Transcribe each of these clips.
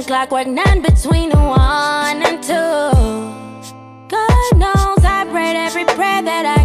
lunch like we're none between one and two. God knows I prayed every prayer that I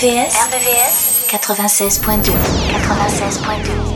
RVS 96.2 96.2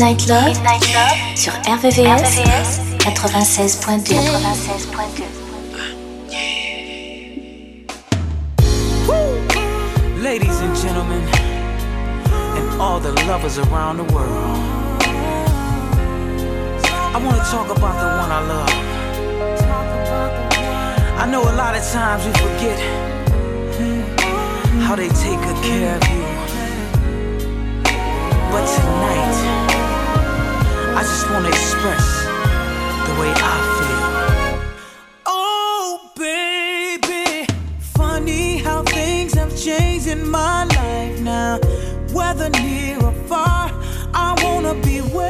Midnight Love, Midnight Love sur RVVS, RVVS 96.2. 96.2. Ladies and gentlemen, and all the lovers around the world, I want to talk about the one I love. I know a lot of times we forget hmm, how they take good care of you. wanna express the way I feel. Oh, baby, funny how things have changed in my life now. Whether near or far, I wanna be where.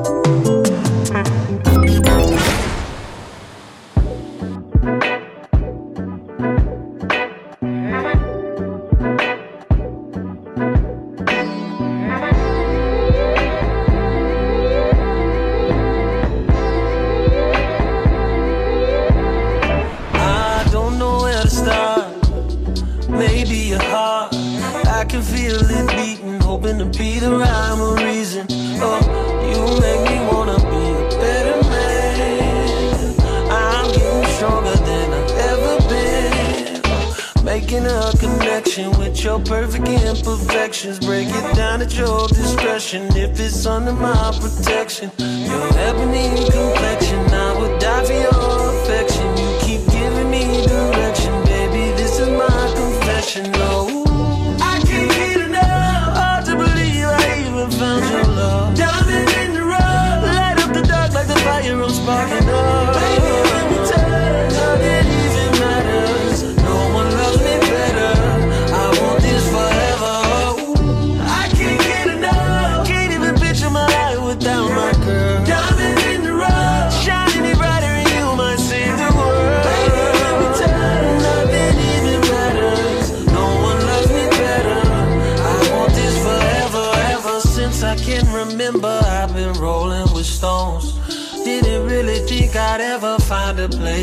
the rhyme or reason. Oh, you make me wanna be a better man. I'm getting stronger than I've ever been. Making a connection with your perfect imperfections. Break it down at your discretion if it's under my protection. Your ebony complexion, I would die for your affection.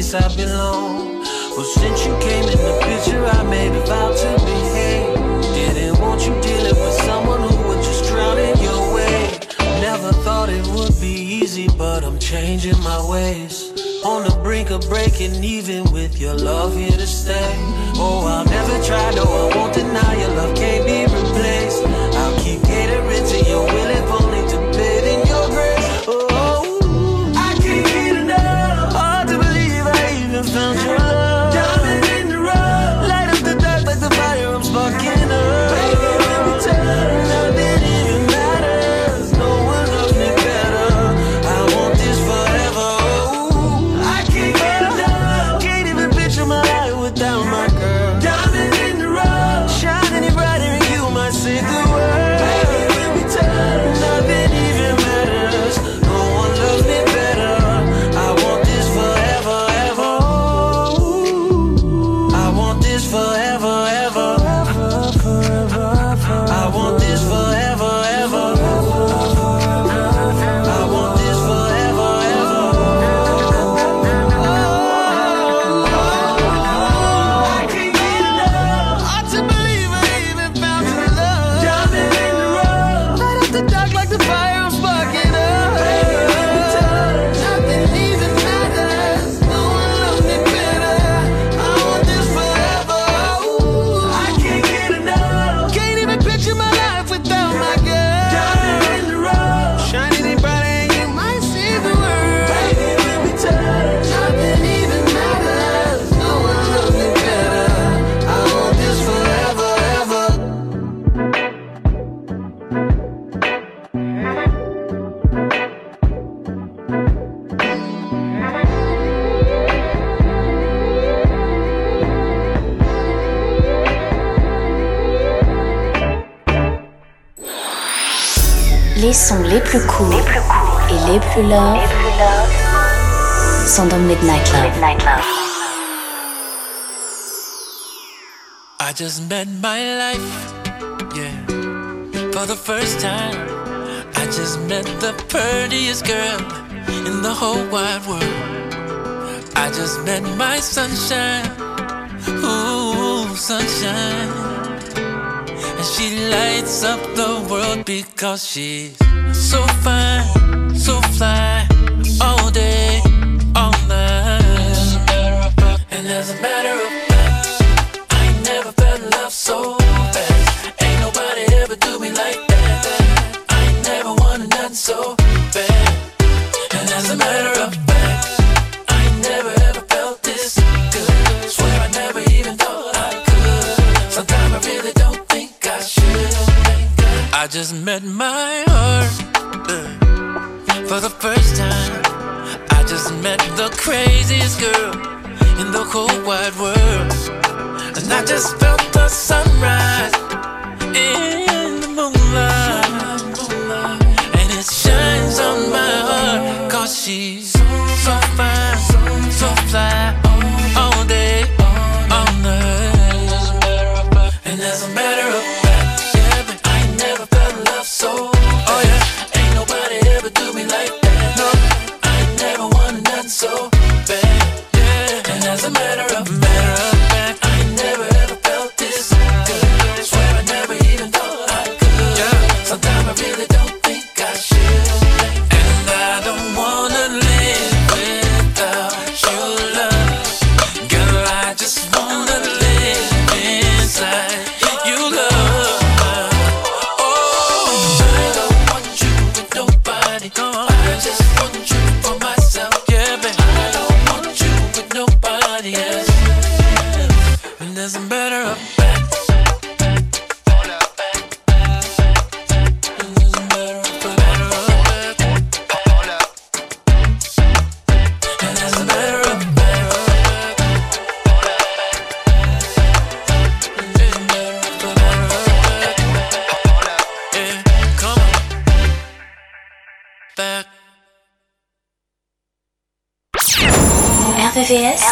place I belong. Well, since you came in the picture, I made a vow to behave. Didn't want you dealing with someone who would just drown in your way. Never thought it would be easy, but I'm changing my ways. On the brink of breaking even with your love here to stay. Oh, I'll never try, no, I won't deny your love can't be replaced. I'll keep catering to your will et les plus love sont dans Midnight Love. I just met my life, yeah, for the first time. I just met the prettiest girl in the whole wide world. I just met my sunshine, ooh, sunshine. And she lights up the world because she's so fine, so fly,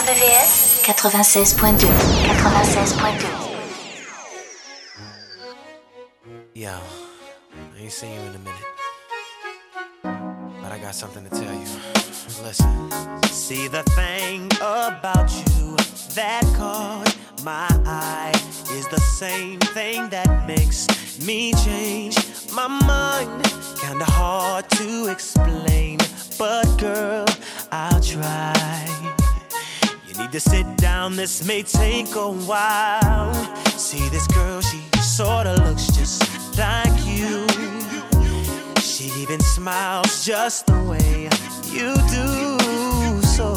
RVVS 96.2 96.2 Yo, I ain't seen you in a minute. But I got something to tell you. Listen. See the thing about you that caught my eye is the same thing that makes me change my mind. Kinda hard to explain, but girl, I'll try. Need to sit down, this may take a while. See this girl, she sorta looks just like you. She even smiles just the way you do. So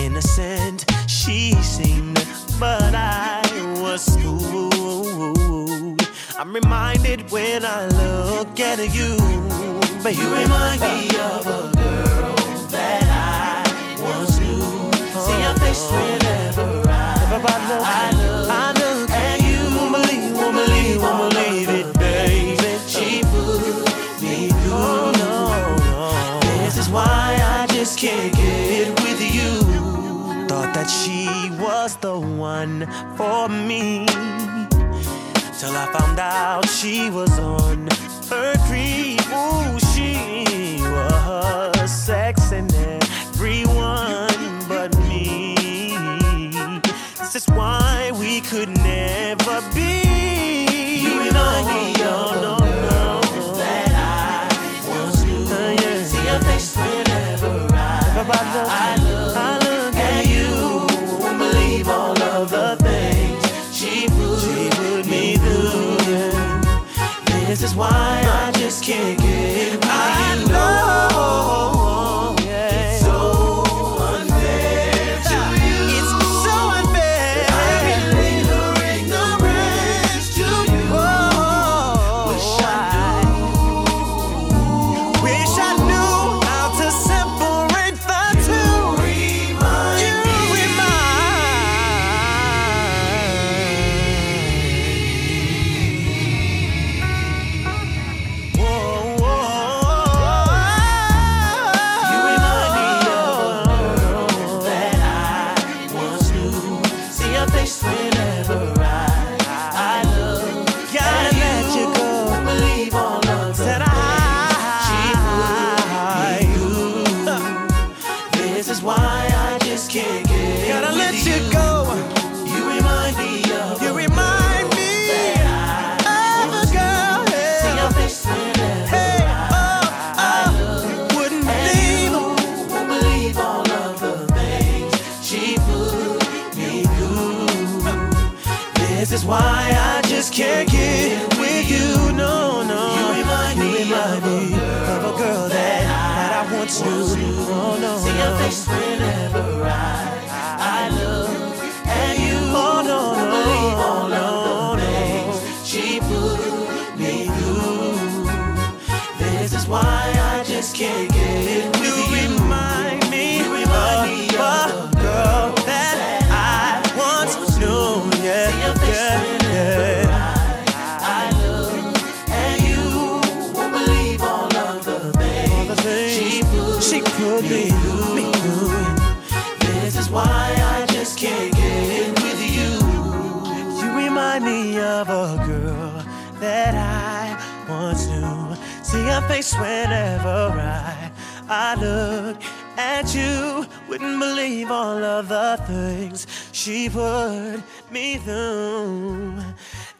innocent she seemed, but I was fooled. I'm reminded when I look at you, but you remind me of a girl Whenever I, look, you. Won't believe, won't believe, won't believe it, baby. She me. This is why I just can't get it with you. Thought that she was the one for me. Till I found out she was on her creep. Ooh, she was is why we could never be. You and I, no, no, no. Face whenever I, I look at you. Wouldn't believe all of the things she put me through.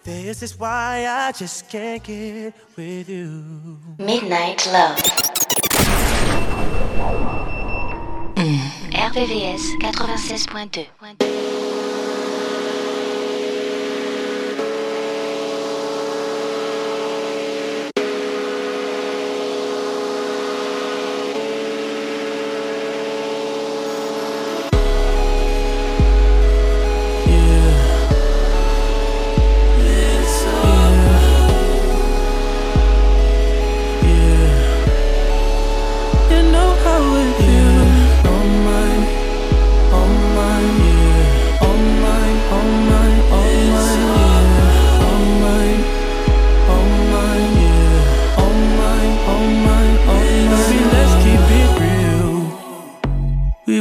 This is why I just can't get with you. Midnight Love. Mm. RVVS 96.2.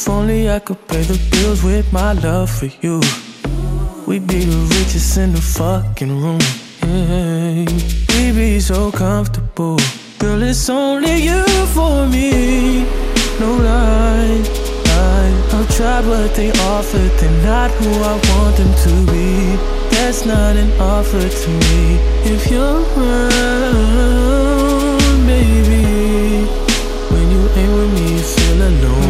If only I could pay the bills with my love for you. We'd be the richest in the fucking room. Yeah. We'd be so comfortable. Girl, it's only you for me. No lie. I've tried what they offered. They're not who I want them to be. That's not an offer to me. If you're around, baby. When you ain't with me, you feel alone.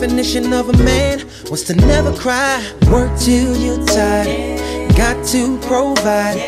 definition of a man was to never cry. Work till you're tired. Got to provide.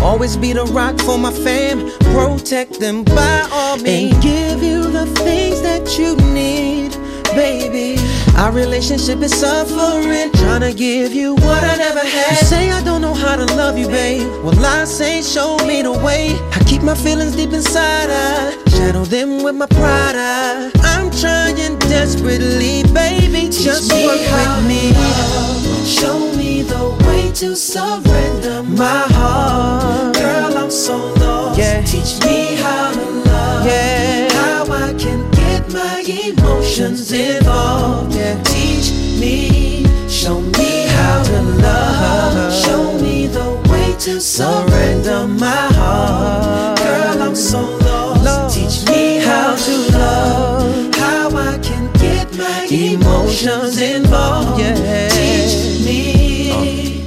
Always be the rock for my fam. Protect them by all means. And give you the things that you need. Baby. Our relationship is suffering, trying to give you what I never had. You say I don't know how to love you, babe. Well, I say show me the way. I keep my feelings deep inside, I shadow them with my pride. I, I'm trying desperately, baby, just work with me. Show me the way to surrender my heart. Girl, I'm so lost. Yeah. Teach me emotions involved. Yeah. Teach me, show me how to love. Show me the way to surrender my heart. Girl, I'm so lost. Teach me how to love. How I can get my emotions involved. Yeah. Teach me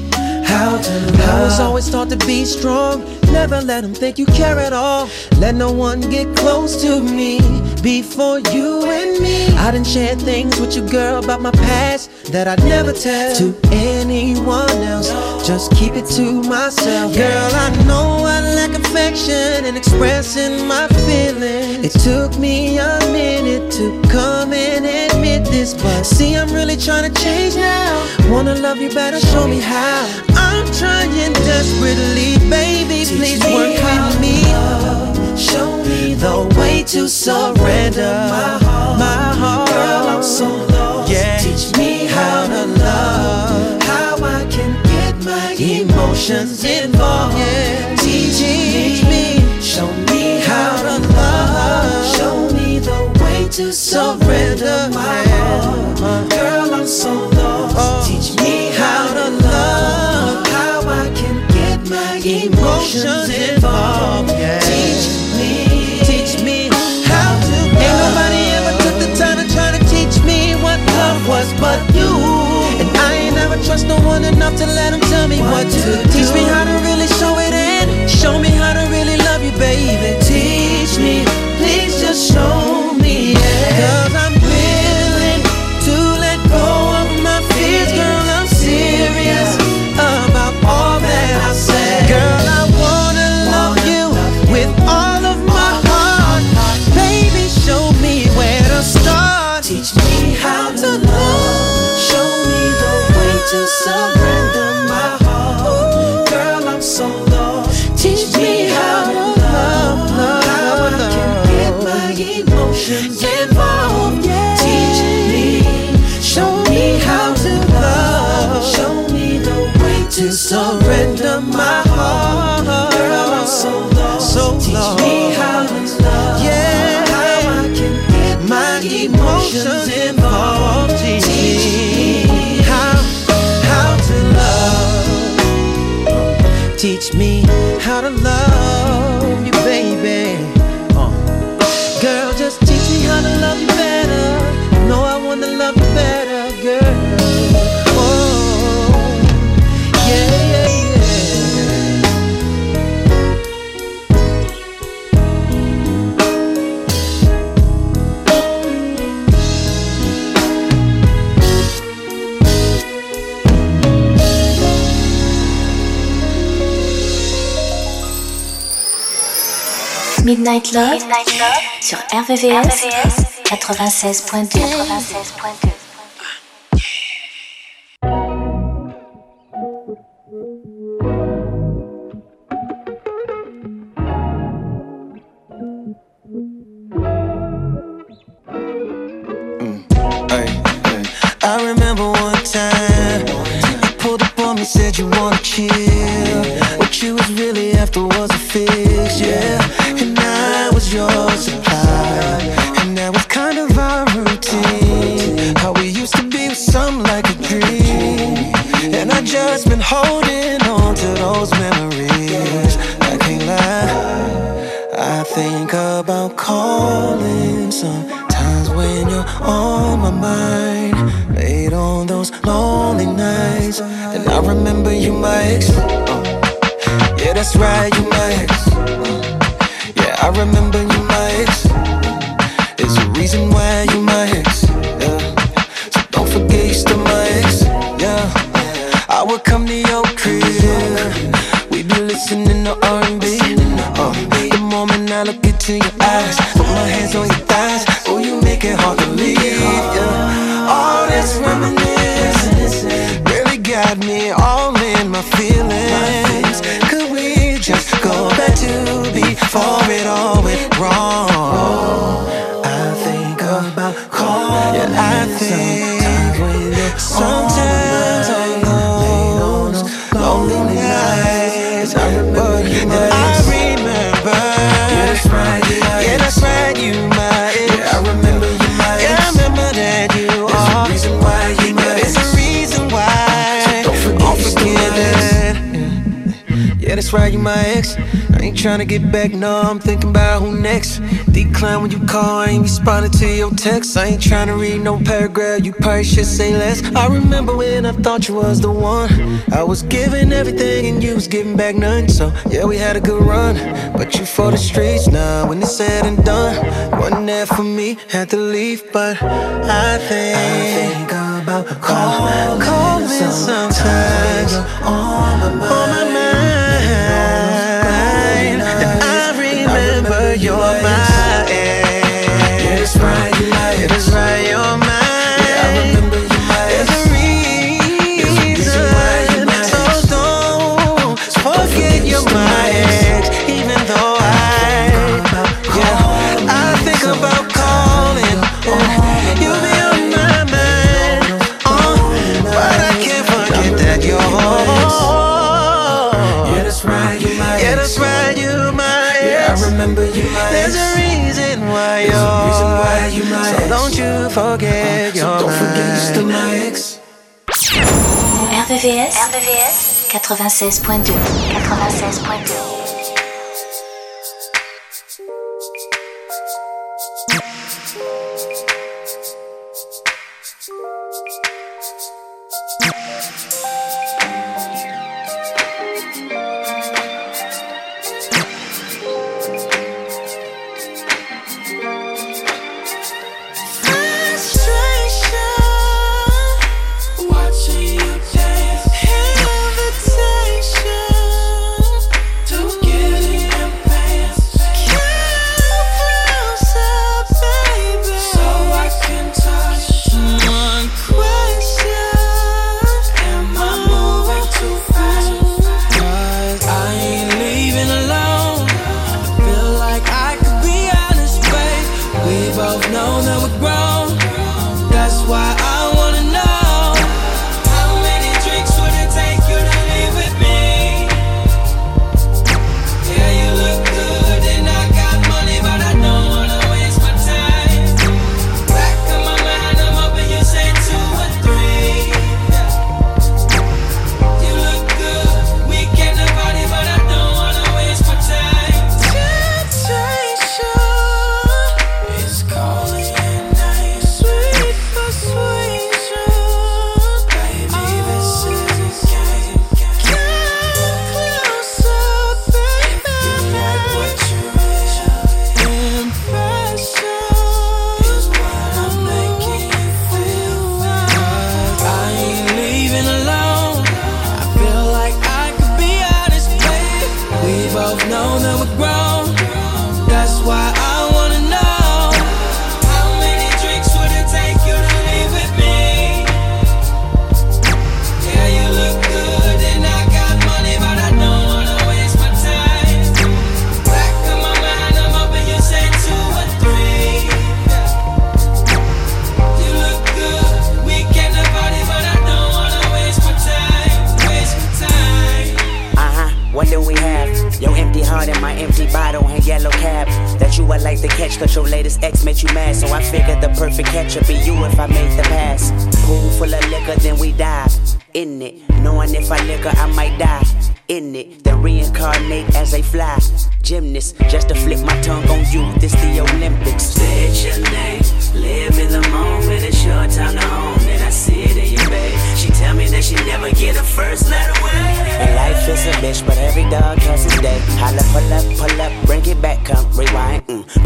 how to love. I was always taught to be strong. Never let them think you care at all. Let no one get close to me before you and me. I done shared things with you, girl, about my past that I'd never tell to anyone else. Just keep it to myself. Girl, I know I lack affection and expressing my feelings. It took me a minute to come and admit this, but see, I'm really trying to change now. Wanna love you better, show me how. I'm trying desperately, baby. Please work with me. Show me The way to surrender my heart. my heart. Girl, I'm so lost. Yeah. Teach me how to love. How I can get my emotions involved. Yeah. Teach me. Show me how to love. Show me the way to surrender my heart. Girl, I'm so lost. Oh. Teach me how to love. My emotions involved. yeah. Teach me. Teach me how to Love. Ain't nobody ever took the time to try to teach me what love was but you. And I ain't never trust no one enough to let him tell me what, to do. Teach me how to really show it and show me how to really love you, baby. Teach me, please just show emotions involved. Teach me how, how to love. Teach me Midnight Love, sur RVVS, 96.2. Hey, hey. I remember one time you pulled up on me, said you wanna chill. What you was really after was should say less. I remember when I thought you was the one. I was giving everything and you was giving back none. So, yeah, we had a good run. But you for the streets now when it's said and done. one night there for me, had to leave. But I think, I think about calling, calling sometimes. sometimes. On my mind. RBVS, RBVS 96.2 96.2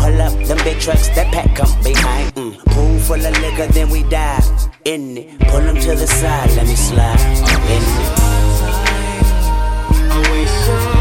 Pull up them big trucks, that pack come behind. Mm. Pool full of liquor, then we dive in it. Pull them to the side, let me slide in it.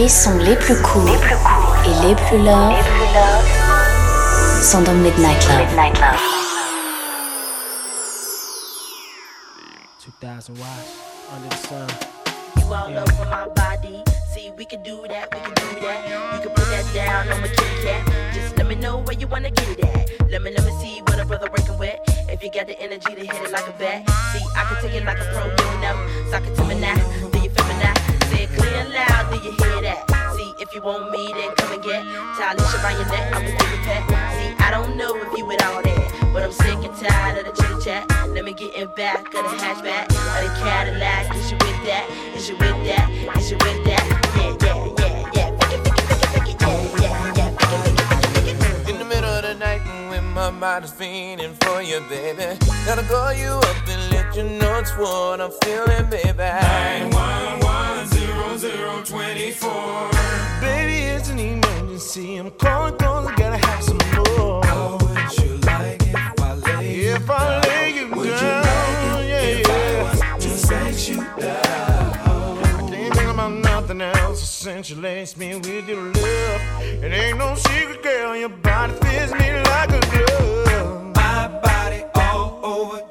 Les sons les plus courts et les plus love sont dans Midnight Love. 2000 watts under the sun. You all yeah. over my body. See, we can do that, we can do that. You can put that down on my kitty cat. Just let me know where you wanna get it at. Let me, let me see what a brother working with. If you got the energy to hit it like a bat. See, I can take it like a pro, you know. Now, do you feel me now? Say it clear and loud, do you hear that? See, if you want me, then come and get Talisha around your neck, I'ma give you pet. See, I don't know if you with all that, but I'm sick and tired of the chit chat. Let me get in back of the hatchback of the Cadillac. Is you with that? Is you with that? Is you with that? Yeah, yeah, yeah, yeah. Pick it, pick it, pick it, pick it, yeah, yeah, yeah. Pick it, pick it, pick it, pick it. In the middle of the night when my mind is fiending for you, baby. Gotta call you up and let you know it's what I'm feeling, baby. 911 Baby, it's an emergency. I'm calling I gotta have some more. How would you like if I lay you If I lay you Would down, you like yeah, if yeah. I was to set you down? I can't think about nothing else since you laced me with your love. It ain't no secret, girl. Your body fits me like a glove. My body all over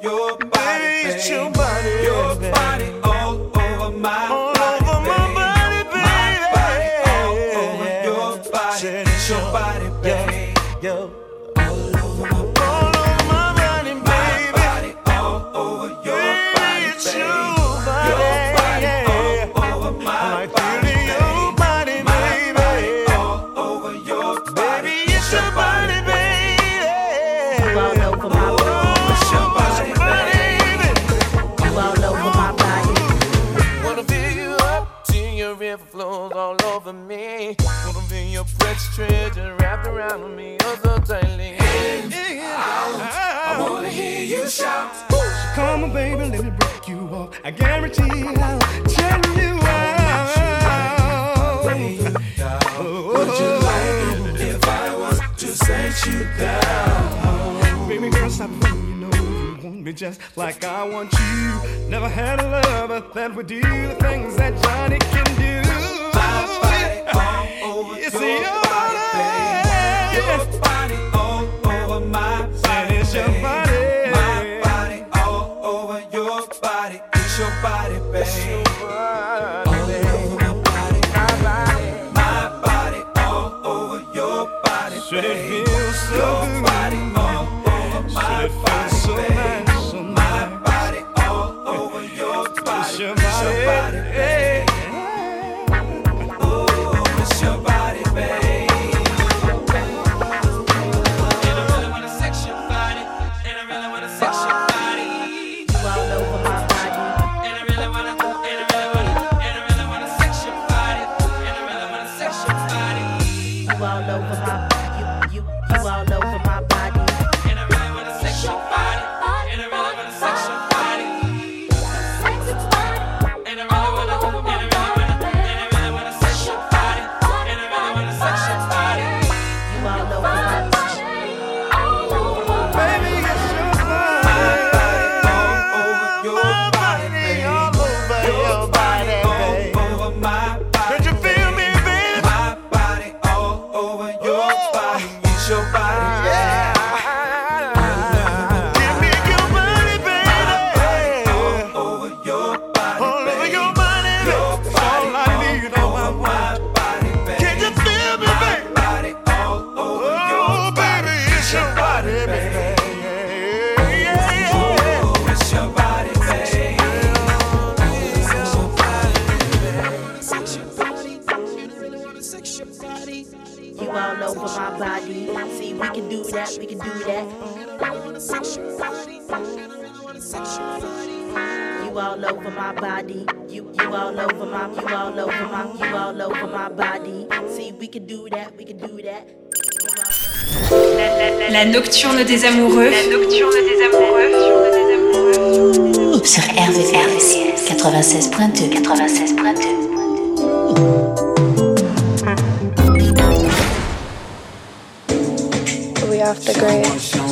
precious treasure wrapped around me oh so tightly. In out, I wanna hear you shout. Come on, baby, let me break you off. I guarantee I'll turn you out. Would you like it if I was to set you down? Baby girl, stop playing. You know you want me just like I want you. Never had a lover that would do the things that Johnny can do. My body all over You see It's your body. My body all over your body. It's your body, babe. Over my body. You you all over my you all over my you all over my body. See, we can do that. We can do that. La nocturne des amoureux. La nocturne des amoureux. Sur RVCS 96.2 96.2 We off the grid.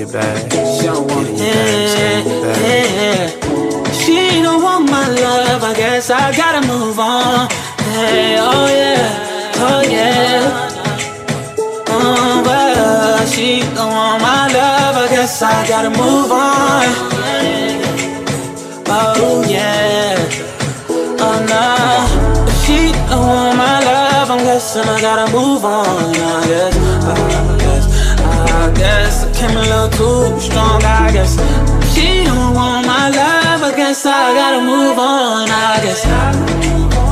Your bag. Get in your bag, stay in. She she don't want my love, I guess I gotta move on. Hey, oh yeah, oh yeah. Oh, but uh, she don't want my love, I guess I gotta move on. Oh yeah, oh no. If she don't want my love, I'm guessing I gotta move on. I guess, I guess, I guess came a little too strong. I guess she don't want my love, I guess I gotta move on. I guess.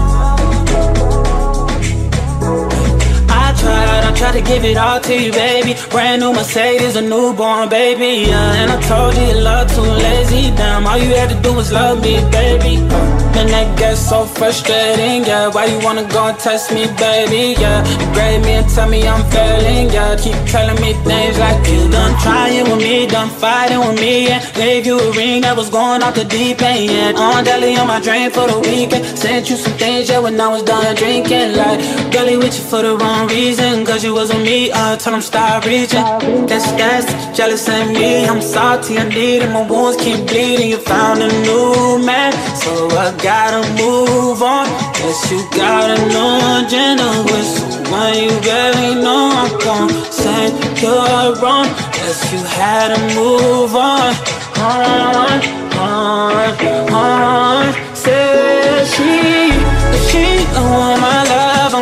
Tried to give it all to you, baby. Brand new Mercedes, a newborn baby. Yeah, and I told you love too lazy. Damn, all you had to do was love me, baby. And that gets so frustrating, yeah. Why you wanna go and test me, baby? Yeah, you grade me and tell me I'm failing, yeah. Keep telling me things like you done trying with me, done fighting with me, and gave you a ring that was going off the deep end. Yeah, on deli on my drain for the weekend. Sent you some things, yeah, when I was done drinking. Like, girlie with you for the wrong reason, cause you wasn't me. Uh, told him stop reaching. That's that's jealous of me. I'm salty, I need it. My wounds keep bleeding. You found a new man, so I gotta move on. Guess you got a agenda with someone you barely know. I'm gonna say you're wrong. Guess you had to move on. On, on, on. Say she, she don't want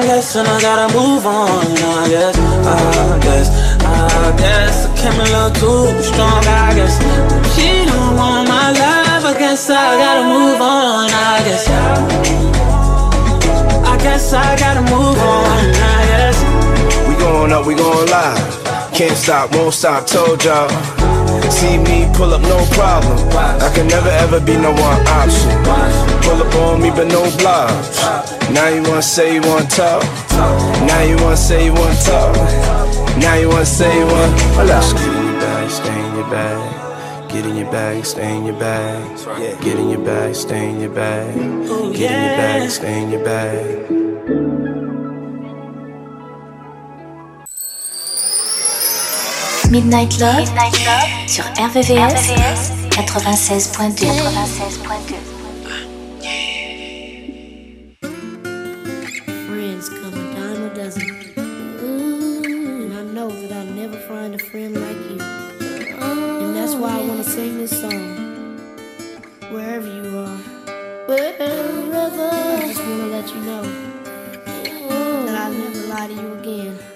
I'm guessing I gotta move on. I guess, I guess, I guess I came a little too strong. I guess she don't want my love, I guess I gotta move on. I guess, I guess I gotta move on. I guess. We going up, we going live. Can't stop, won't stop, told y'all. See me pull up, no problem. I can never ever be no one option. pull up on. Now you wanna say you wanna talk. Now you wanna say you wanna talk. Now you wanna say you wanna. Get stay in your bag. Get in your bag, stay in your bag. Get in your bag, stay in your bag. Get in your bag, stay in your bag. Midnight Love, sur RVVS, 96.2. Wherever you are. Wherever. I just want to let you know that I'll never lie to you again.